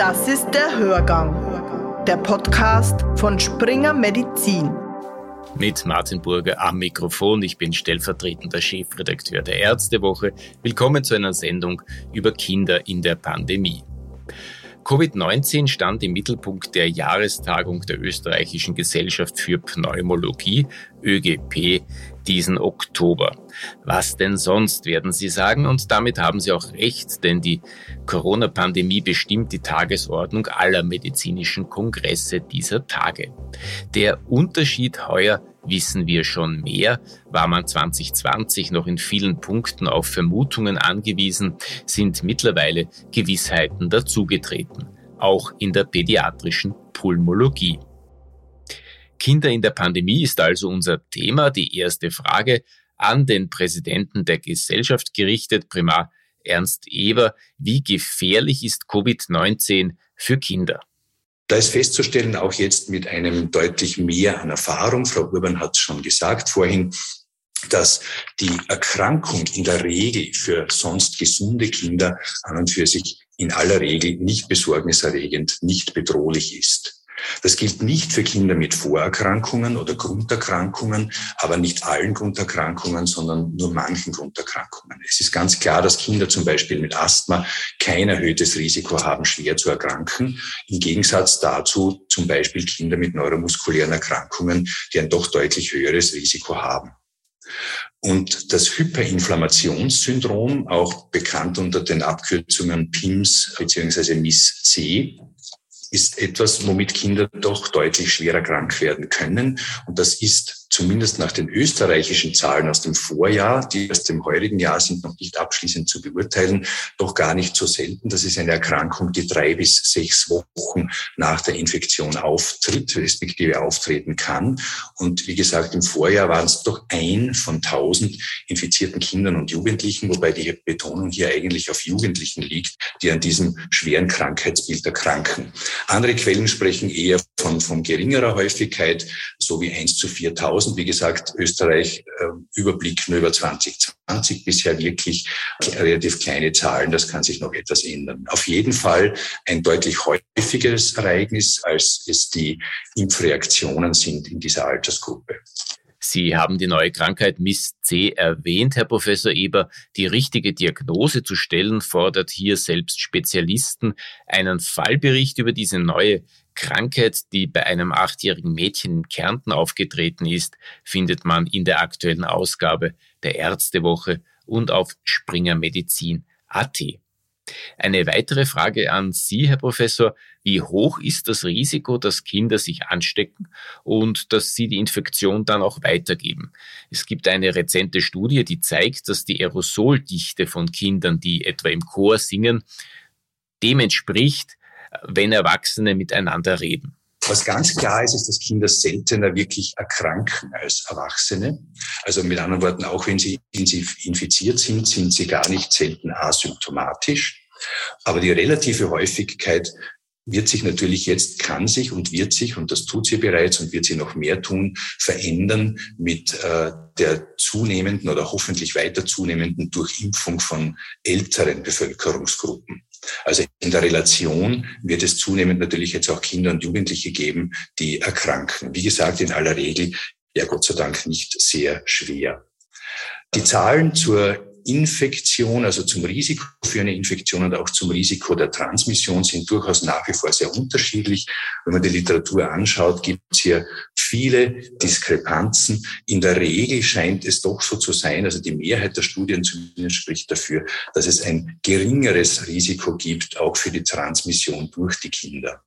Das ist der Hörgang, der Podcast von Springer Medizin. Mit Martin Burger am Mikrofon. Ich bin stellvertretender Chefredakteur der Ärztewoche. Willkommen zu einer Sendung über Kinder in der Pandemie. Covid-19 stand im Mittelpunkt der Jahrestagung der Österreichischen Gesellschaft für Pneumologie, ÖGP, diesen Oktober. Was denn sonst, werden Sie sagen, und damit haben Sie auch recht, denn die Corona-Pandemie bestimmt die Tagesordnung aller medizinischen Kongresse dieser Tage. Der Unterschied heuer wissen wir schon mehr. War man 2020 noch in vielen Punkten auf Vermutungen angewiesen, sind mittlerweile Gewissheiten dazugetreten, auch in der pädiatrischen Pulmologie. Kinder in der Pandemie ist also unser Thema. Die erste Frage an den Präsidenten der Gesellschaft gerichtet, Primar Ernst Eber. Wie gefährlich ist Covid-19 für Kinder? Da ist festzustellen, auch jetzt mit einem deutlich mehr an Erfahrung, Frau Urban hat es schon gesagt vorhin, dass die Erkrankung in der Regel für sonst gesunde Kinder an und für sich in aller Regel nicht besorgniserregend, nicht bedrohlich ist. Das gilt nicht für Kinder mit Vorerkrankungen oder Grunderkrankungen, aber nicht allen Grunderkrankungen, sondern nur manchen Grunderkrankungen. Es ist ganz klar, dass Kinder zum Beispiel mit Asthma kein erhöhtes Risiko haben, schwer zu erkranken. Im Gegensatz dazu zum Beispiel Kinder mit neuromuskulären Erkrankungen, die ein doch deutlich höheres Risiko haben. Und das Hyperinflammationssyndrom, auch bekannt unter den Abkürzungen PIMS bzw. MIS-C, ist etwas, womit Kinder doch deutlich schwerer krank werden können. Und das ist zumindest nach den österreichischen Zahlen aus dem Vorjahr, die aus dem heurigen Jahr sind noch nicht abschließend zu beurteilen, doch gar nicht so selten. Das ist eine Erkrankung, die drei bis sechs Wochen nach der Infektion auftritt, respektive auftreten kann. Und wie gesagt, im Vorjahr waren es doch ein von tausend infizierten Kindern und Jugendlichen, wobei die Betonung hier eigentlich auf Jugendlichen liegt, die an diesem schweren Krankheitsbild erkranken. Andere Quellen sprechen eher von, von geringerer Häufigkeit, so wie eins zu 4000. Wie gesagt, Österreich äh, Überblick nur über 2020 bisher wirklich relativ kleine Zahlen. Das kann sich noch etwas ändern. Auf jeden Fall ein deutlich häufigeres Ereignis, als es die Impfreaktionen sind in dieser Altersgruppe. Sie haben die neue Krankheit MIS-C erwähnt, Herr Professor Eber. Die richtige Diagnose zu stellen fordert hier selbst Spezialisten. Einen Fallbericht über diese neue Krankheit, die bei einem achtjährigen Mädchen in Kärnten aufgetreten ist, findet man in der aktuellen Ausgabe der Ärztewoche und auf springermedizin.at. Eine weitere Frage an Sie, Herr Professor. Wie hoch ist das Risiko, dass Kinder sich anstecken und dass sie die Infektion dann auch weitergeben? Es gibt eine rezente Studie, die zeigt, dass die Aerosoldichte von Kindern, die etwa im Chor singen, dem entspricht, wenn Erwachsene miteinander reden. Was ganz klar ist, ist, dass Kinder seltener wirklich erkranken als Erwachsene. Also mit anderen Worten, auch wenn sie infiziert sind, sind sie gar nicht selten asymptomatisch. Aber die relative Häufigkeit wird sich natürlich jetzt, kann sich und wird sich, und das tut sie bereits und wird sie noch mehr tun, verändern mit äh, der zunehmenden oder hoffentlich weiter zunehmenden Durchimpfung von älteren Bevölkerungsgruppen. Also in der Relation wird es zunehmend natürlich jetzt auch Kinder und Jugendliche geben, die erkranken. Wie gesagt, in aller Regel ja Gott sei Dank nicht sehr schwer. Die Zahlen zur Infektion, also zum Risiko für eine Infektion und auch zum Risiko der Transmission sind durchaus nach wie vor sehr unterschiedlich. Wenn man die Literatur anschaut, gibt es hier viele Diskrepanzen. In der Regel scheint es doch so zu sein, also die Mehrheit der Studien zumindest spricht dafür, dass es ein geringeres Risiko gibt, auch für die Transmission durch die Kinder.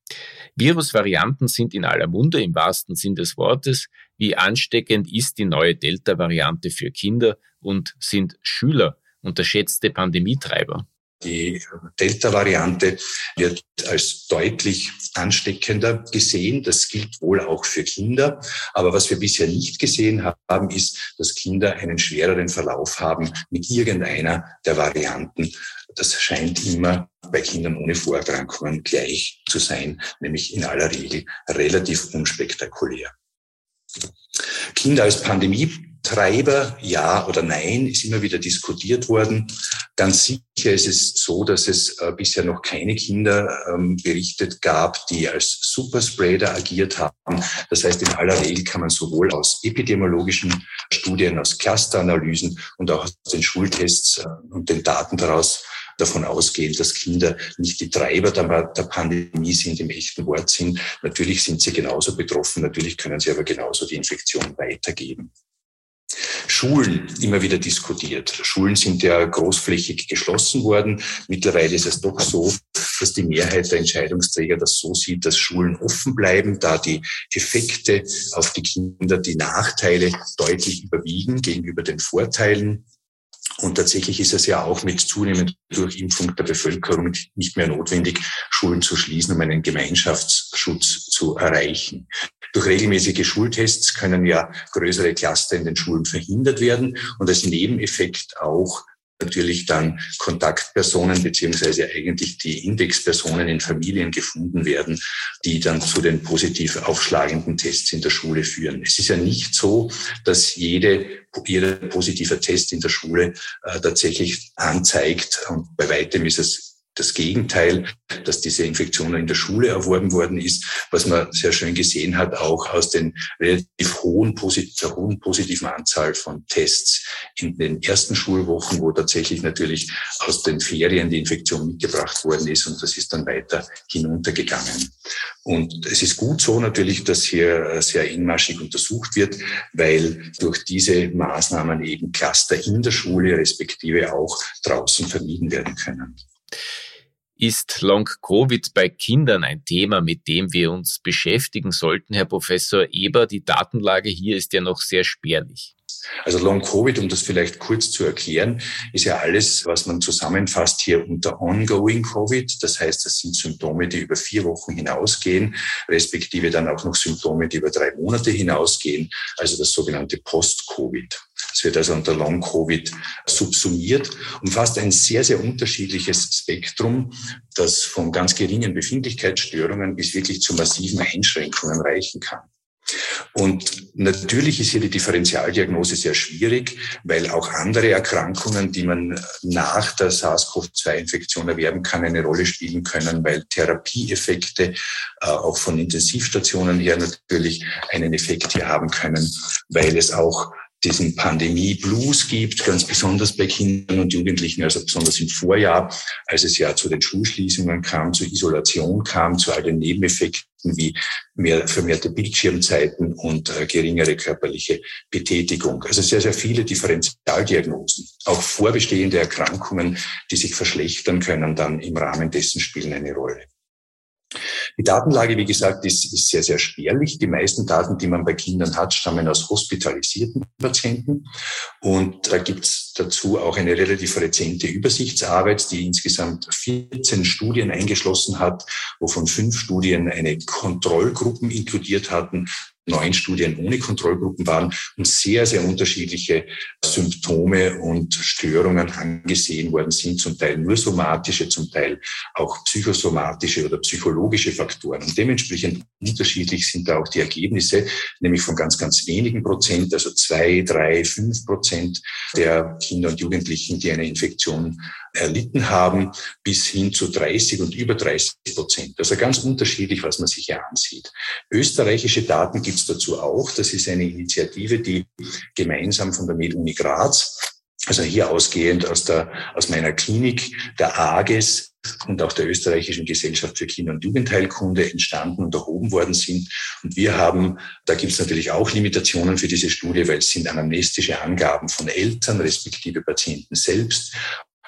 Virusvarianten sind in aller Munde im wahrsten Sinn des Wortes. Wie ansteckend ist die neue Delta-Variante für Kinder und sind Schüler unterschätzte Pandemietreiber? Die Delta-Variante wird als deutlich ansteckender gesehen. Das gilt wohl auch für Kinder. Aber was wir bisher nicht gesehen haben, ist, dass Kinder einen schwereren Verlauf haben mit irgendeiner der Varianten. Das scheint immer bei Kindern ohne Vorerkrankungen gleich zu sein, nämlich in aller Regel relativ unspektakulär. Kinder als Pandemie Treiber, ja oder nein, ist immer wieder diskutiert worden. Ganz sicher ist es so, dass es äh, bisher noch keine Kinder ähm, berichtet gab, die als Superspreader agiert haben. Das heißt, in aller Regel kann man sowohl aus epidemiologischen Studien, aus Clusteranalysen und auch aus den Schultests äh, und den Daten daraus davon ausgehen, dass Kinder nicht die Treiber der, der Pandemie sind, im echten Wortsinn. Natürlich sind sie genauso betroffen, natürlich können sie aber genauso die Infektion weitergeben. Schulen immer wieder diskutiert. Schulen sind ja großflächig geschlossen worden. Mittlerweile ist es doch so, dass die Mehrheit der Entscheidungsträger das so sieht, dass Schulen offen bleiben, da die Effekte auf die Kinder, die Nachteile deutlich überwiegen gegenüber den Vorteilen. Und tatsächlich ist es ja auch mit zunehmender Durchimpfung der Bevölkerung nicht mehr notwendig, Schulen zu schließen, um einen Gemeinschaftsschutz zu erreichen. Durch regelmäßige Schultests können ja größere Cluster in den Schulen verhindert werden und als Nebeneffekt auch natürlich dann Kontaktpersonen beziehungsweise eigentlich die Indexpersonen in Familien gefunden werden, die dann zu den positiv aufschlagenden Tests in der Schule führen. Es ist ja nicht so, dass jede, jeder positive Test in der Schule äh, tatsächlich anzeigt und bei weitem ist es das Gegenteil, dass diese Infektion in der Schule erworben worden ist, was man sehr schön gesehen hat, auch aus den relativ hohen, der hohen positiven Anzahl von Tests in den ersten Schulwochen, wo tatsächlich natürlich aus den Ferien die Infektion mitgebracht worden ist und das ist dann weiter hinuntergegangen. Und es ist gut so natürlich, dass hier sehr engmaschig untersucht wird, weil durch diese Maßnahmen eben Cluster in der Schule respektive auch draußen vermieden werden können. Ist Long-Covid bei Kindern ein Thema, mit dem wir uns beschäftigen sollten, Herr Professor Eber? Die Datenlage hier ist ja noch sehr spärlich. Also Long-Covid, um das vielleicht kurz zu erklären, ist ja alles, was man zusammenfasst hier unter Ongoing Covid. Das heißt, das sind Symptome, die über vier Wochen hinausgehen, respektive dann auch noch Symptome, die über drei Monate hinausgehen, also das sogenannte Post-Covid. Es wird also unter Long-Covid subsumiert, umfasst ein sehr, sehr unterschiedliches Spektrum, das von ganz geringen Befindlichkeitsstörungen bis wirklich zu massiven Einschränkungen reichen kann. Und natürlich ist hier die Differentialdiagnose sehr schwierig, weil auch andere Erkrankungen, die man nach der SARS-CoV-2-Infektion erwerben kann, eine Rolle spielen können, weil Therapieeffekte äh, auch von Intensivstationen her natürlich einen Effekt hier haben können, weil es auch diesen Pandemie-Blues gibt, ganz besonders bei Kindern und Jugendlichen, also besonders im Vorjahr, als es ja zu den Schulschließungen kam, zur Isolation kam, zu all den Nebeneffekten wie mehr vermehrte Bildschirmzeiten und äh, geringere körperliche Betätigung. Also sehr, sehr viele Differentialdiagnosen, auch vorbestehende Erkrankungen, die sich verschlechtern können, dann im Rahmen dessen spielen eine Rolle. Die Datenlage, wie gesagt, ist, ist sehr, sehr spärlich. Die meisten Daten, die man bei Kindern hat, stammen aus hospitalisierten Patienten. Und da gibt es dazu auch eine relativ rezente Übersichtsarbeit, die insgesamt 14 Studien eingeschlossen hat, wovon fünf Studien eine Kontrollgruppen inkludiert hatten, neun Studien ohne Kontrollgruppen waren und sehr, sehr unterschiedliche Symptome und Störungen angesehen worden sind, zum Teil nur somatische, zum Teil auch psychosomatische oder psychologische Faktoren. Und dementsprechend unterschiedlich sind da auch die Ergebnisse, nämlich von ganz, ganz wenigen Prozent, also zwei, drei, fünf Prozent der Kinder und Jugendlichen, die eine Infektion erlitten haben, bis hin zu 30 und über 30 Prozent. Also ganz unterschiedlich, was man sich hier ansieht. Österreichische Daten gibt es dazu auch. Das ist eine Initiative, die gemeinsam von der MedUni Graz, also hier ausgehend aus, der, aus meiner Klinik, der AGES, und auch der österreichischen Gesellschaft für Kinder- und Jugendheilkunde entstanden und erhoben worden sind. Und wir haben, da gibt es natürlich auch Limitationen für diese Studie, weil es sind anamnestische Angaben von Eltern respektive Patienten selbst.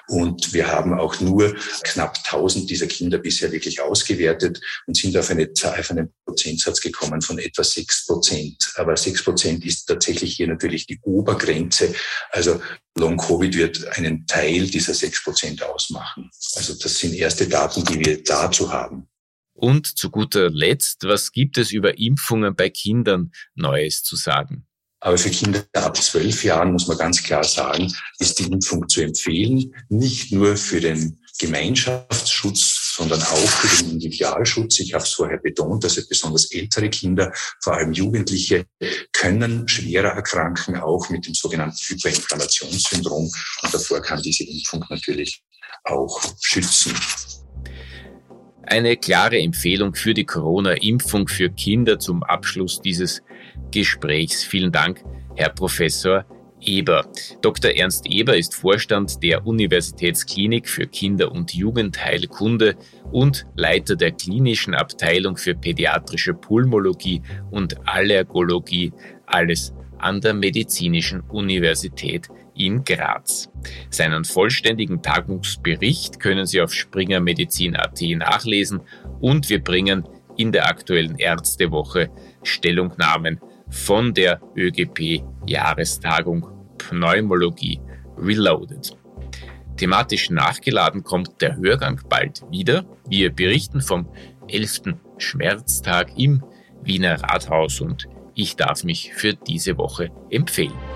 Und wir haben auch nur knapp 1000 dieser Kinder bisher wirklich ausgewertet und sind auf, eine, auf einen Prozentsatz gekommen von etwa 6 Prozent. Aber 6 Prozent ist tatsächlich hier natürlich die Obergrenze. Also Long-Covid wird einen Teil dieser 6 Prozent ausmachen. Also das sind erste Daten, die wir dazu haben. Und zu guter Letzt, was gibt es über Impfungen bei Kindern Neues zu sagen? Aber für Kinder ab zwölf Jahren muss man ganz klar sagen, ist die Impfung zu empfehlen, nicht nur für den Gemeinschaftsschutz sondern auch für den Individualschutz. Ich habe es vorher betont, also besonders ältere Kinder, vor allem Jugendliche, können schwerer erkranken, auch mit dem sogenannten Hyperinflammationssyndrom. Und davor kann diese Impfung natürlich auch schützen. Eine klare Empfehlung für die Corona-Impfung für Kinder zum Abschluss dieses Gesprächs. Vielen Dank, Herr Professor Eber. Dr. Ernst Eber ist Vorstand der Universitätsklinik für Kinder- und Jugendheilkunde und Leiter der klinischen Abteilung für pädiatrische Pulmologie und Allergologie, alles an der Medizinischen Universität in Graz. Seinen vollständigen Tagungsbericht können Sie auf springermedizin.at nachlesen und wir bringen in der aktuellen Ärztewoche Stellungnahmen von der ÖGP-Jahrestagung Pneumologie Reloaded. Thematisch nachgeladen kommt der Hörgang bald wieder. Wir berichten vom 11. Schmerztag im Wiener Rathaus und ich darf mich für diese Woche empfehlen.